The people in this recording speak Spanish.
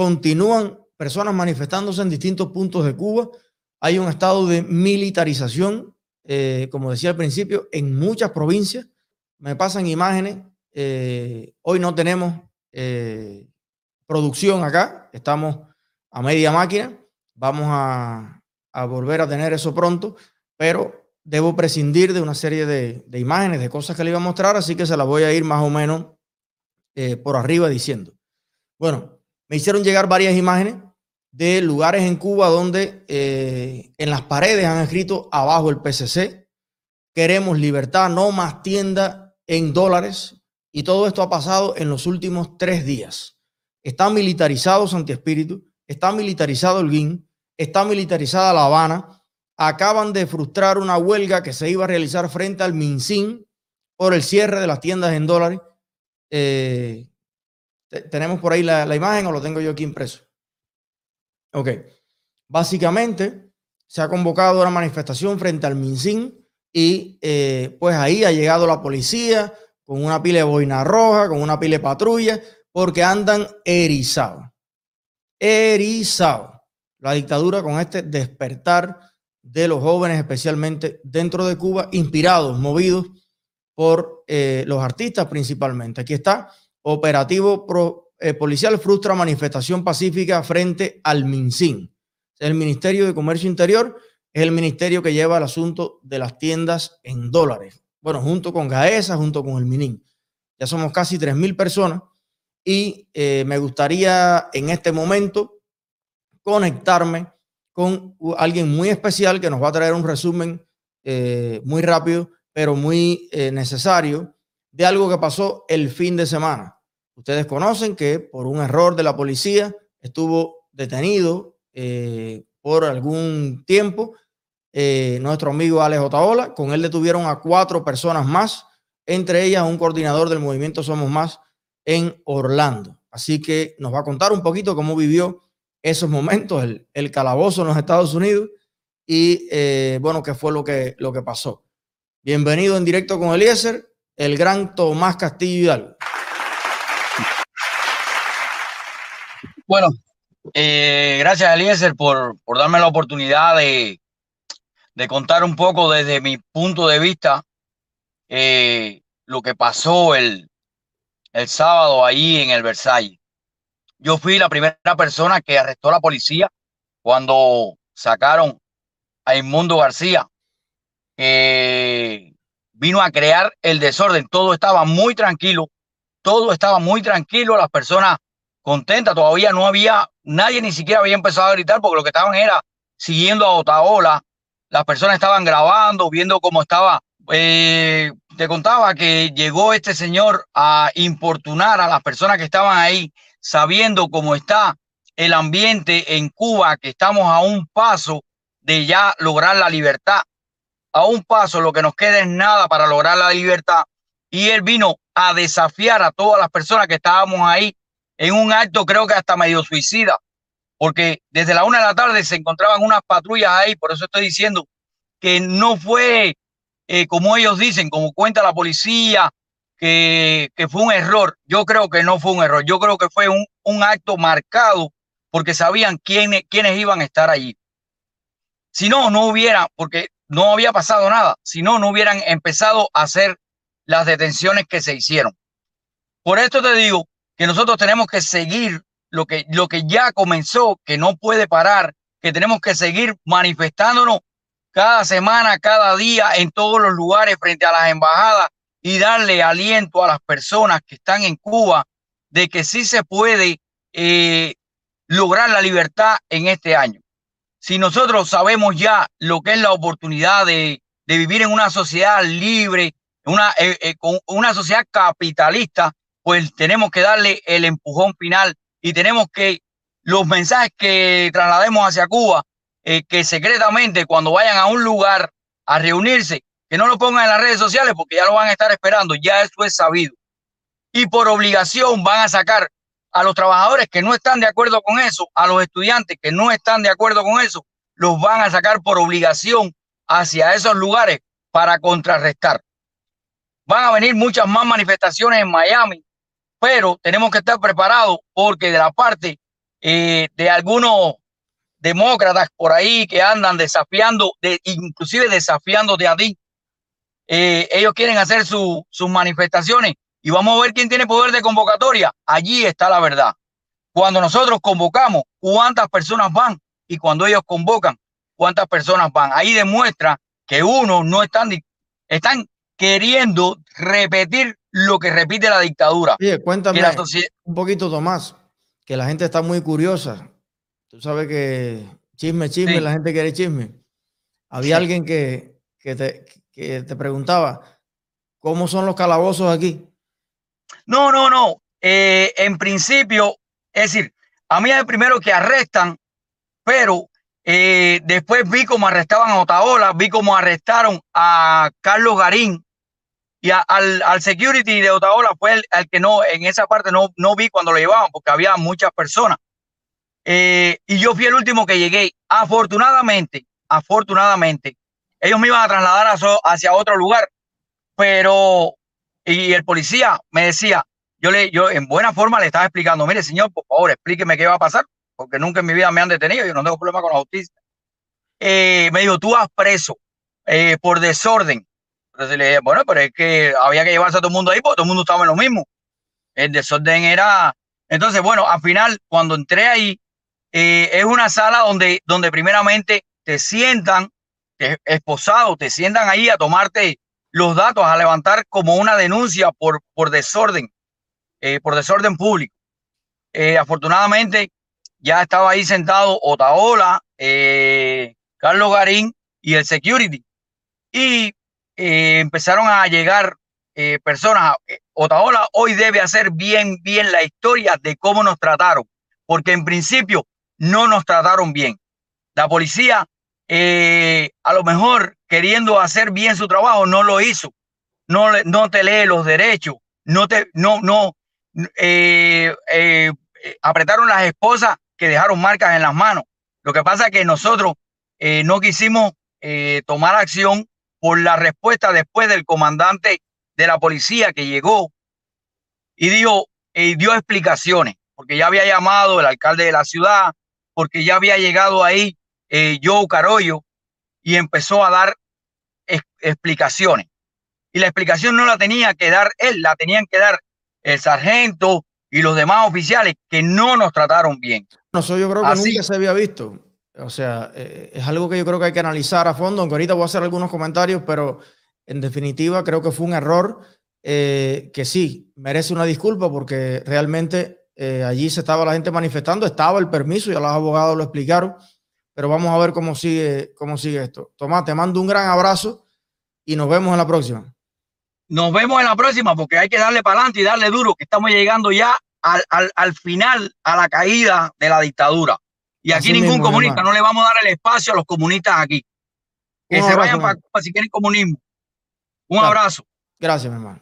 continúan personas manifestándose en distintos puntos de Cuba. Hay un estado de militarización, eh, como decía al principio, en muchas provincias. Me pasan imágenes. Eh, hoy no tenemos eh, producción acá, estamos a media máquina. Vamos a, volver a tener eso pronto, pero debo prescindir de una serie de, de, imágenes, de cosas que le iba a mostrar, así que se las voy a ir más o menos por arriba diciendo. Bueno, me hicieron llegar varias imágenes de lugares en Cuba donde eh, en las paredes han escrito abajo el PCC, queremos libertad, no más tienda en dólares. Y todo esto ha pasado en los últimos tres días. Está militarizado Santi Espíritu, está militarizado el GUIN, está militarizada La Habana. Acaban de frustrar una huelga que se iba a realizar frente al MinSIN por el cierre de las tiendas en dólares. Eh, tenemos por ahí la, imagen o lo tengo yo aquí impreso. Ok. Básicamente, se ha convocado una manifestación frente al MinSIN y eh, pues ahí ha llegado la policía con una pila de boina roja, con una pila de patrulla, porque andan erizados. Erizados. La dictadura con este despertar de los jóvenes, especialmente dentro de Cuba, inspirados, movidos por eh, los artistas principalmente. Aquí está, operativo eh, policial frustra manifestación pacífica frente al MinSIN. El Ministerio de Comercio Interior es el ministerio que lleva el asunto de las tiendas en dólares. Bueno, junto con GAESA, junto con el MININ. Ya somos casi 3.000 personas y eh, me gustaría en este momento conectarme con alguien muy especial que nos va a traer un resumen eh, muy rápido, pero muy necesario de algo que pasó el fin de semana. Ustedes conocen que por un error de la policía estuvo detenido eh, por algún tiempo eh, nuestro amigo Alex Otaola. Con él detuvieron a cuatro personas más, entre ellas un coordinador del movimiento Somos Más en Orlando. Así que nos va a contar un poquito cómo vivió esos momentos, el, calabozo en los Estados Unidos y eh, bueno, qué fue lo que, lo que pasó. Bienvenido en directo con Eliezer, el gran Tomás Castillo Hidalgo. Bueno, eh, gracias Eliezer por, por darme la oportunidad de, de, contar un poco desde mi punto de vista eh, lo que pasó el, el sábado ahí en el Versalles. Yo fui la primera persona que arrestó la policía cuando sacaron a Inmundo García, vino a crear el desorden. Todo estaba muy tranquilo, todo estaba muy tranquilo, las personas contenta. Todavía no había, nadie ni siquiera había empezado a gritar porque lo que estaban era siguiendo a Otaola. Las personas estaban grabando, viendo cómo estaba. Eh, te contaba que llegó este señor a importunar a las personas que estaban ahí, sabiendo cómo está el ambiente en Cuba, que estamos a un paso de ya lograr la libertad. A un paso, lo que nos queda es nada para lograr la libertad. Y él vino a desafiar a todas las personas que estábamos ahí en un acto creo que hasta medio suicida, porque desde la una de la tarde se encontraban unas patrullas ahí, por eso estoy diciendo que no fue eh, como ellos dicen, como cuenta la policía, que, que, fue un error. Yo creo que no fue un error, yo creo que fue un, un acto marcado porque sabían quiénes, quiénes iban a estar allí. Si no, no hubiera, porque no había pasado nada, si no, no hubieran empezado a hacer las detenciones que se hicieron. Por esto te digo que nosotros tenemos que seguir lo que, lo que ya comenzó, que no puede parar, que tenemos que seguir manifestándonos cada semana, cada día, en todos los lugares frente a las embajadas y darle aliento a las personas que están en Cuba de que sí se puede eh, lograr la libertad en este año. Si nosotros sabemos ya lo que es la oportunidad de, de vivir en una sociedad libre, una, eh, eh, con una sociedad capitalista, pues tenemos que darle el empujón final y tenemos que los mensajes que traslademos hacia Cuba, eh, que secretamente cuando vayan a un lugar a reunirse, que no lo pongan en las redes sociales porque ya lo van a estar esperando, ya eso es sabido. Y por obligación van a sacar a los trabajadores que no están de acuerdo con eso, a los estudiantes que no están de acuerdo con eso, los van a sacar por obligación hacia esos lugares para contrarrestar. Van a venir muchas más manifestaciones en Miami, pero tenemos que estar preparados porque de la parte eh, de algunos demócratas por ahí que andan desafiando, de, inclusive desafiándote a ti. Eh, ellos quieren hacer sus manifestaciones y vamos a ver quién tiene poder de convocatoria. Allí está la verdad. Cuando nosotros convocamos, cuántas personas van y cuando ellos convocan, cuántas personas van. Ahí demuestra que uno no están, están queriendo repetir lo que repite la dictadura. Oye, cuéntame un poquito, Tomás, que la gente está muy curiosa. Tú sabes que chisme, chisme, la gente quiere chisme. Había alguien que, que, te, que te preguntaba, ¿cómo son los calabozos aquí? No, no, no. Eh, en principio, es decir, a mí es el primero que arrestan, pero eh, después vi cómo arrestaban a Otaola, vi cómo arrestaron a Carlos Garín y al, al, security de Otaola fue el, que no, en esa parte no, no vi cuando lo llevaban porque había muchas personas. Eh, y yo fui el último que llegué. Afortunadamente, afortunadamente, ellos me iban a trasladar hacia otro lugar, pero y el policía me decía, yo le, yo en buena forma le estaba explicando, mire señor, por favor, explíqueme qué va a pasar, porque nunca en mi vida me han detenido, yo no tengo problema con la justicia. Eh, me dijo, tú vas preso eh, por desorden. Entonces le dije, bueno, pero es que había que llevarse a todo el mundo ahí, porque todo el mundo estaba en lo mismo. El desorden era... Entonces, bueno, al final, cuando entré ahí, eh, es una sala donde, donde primeramente te sientan esposado, te sientan ahí a tomarte los datos, a levantar como una denuncia por, por desorden, eh, por desorden público. Eh, afortunadamente, ya estaba ahí sentado Otaola, eh, Carlos Garín y el security. Y empezaron a llegar personas. Otaola hoy debe hacer bien, bien la historia de cómo nos trataron, porque en principio no nos trataron bien. La policía eh, a lo mejor queriendo hacer bien su trabajo, no lo hizo. No, no te lee los derechos, no te, no, no, eh, eh, apretaron las esposas que dejaron marcas en las manos. Lo que pasa es que nosotros no quisimos tomar acción por la respuesta después del comandante de la policía que llegó y dijo, dio explicaciones, porque ya había llamado el alcalde de la ciudad, porque ya había llegado ahí eh, Joe Carollo y empezó a dar explicaciones. Y la explicación no la tenía que dar él, la tenían que dar el sargento y los demás oficiales que no nos trataron bien. No, eso yo creo que nunca se había visto. O sea, eh, es algo que yo creo que hay que analizar a fondo, aunque ahorita voy a hacer algunos comentarios, pero en definitiva creo que fue un error eh, que sí, merece una disculpa porque realmente eh, allí se estaba la gente manifestando, estaba el permiso, ya los abogados lo explicaron, pero vamos a ver cómo sigue, cómo sigue esto. Tomás, te mando un gran abrazo y nos vemos en la próxima. Nos vemos en la próxima porque hay que darle para adelante y darle duro, que estamos llegando ya al, al, al final, a la caída de la dictadura. Y aquí ningún comunista, no le vamos a dar el espacio a los comunistas aquí. Que se vayan para si quieren comunismo. Un abrazo. Gracias, mi hermano.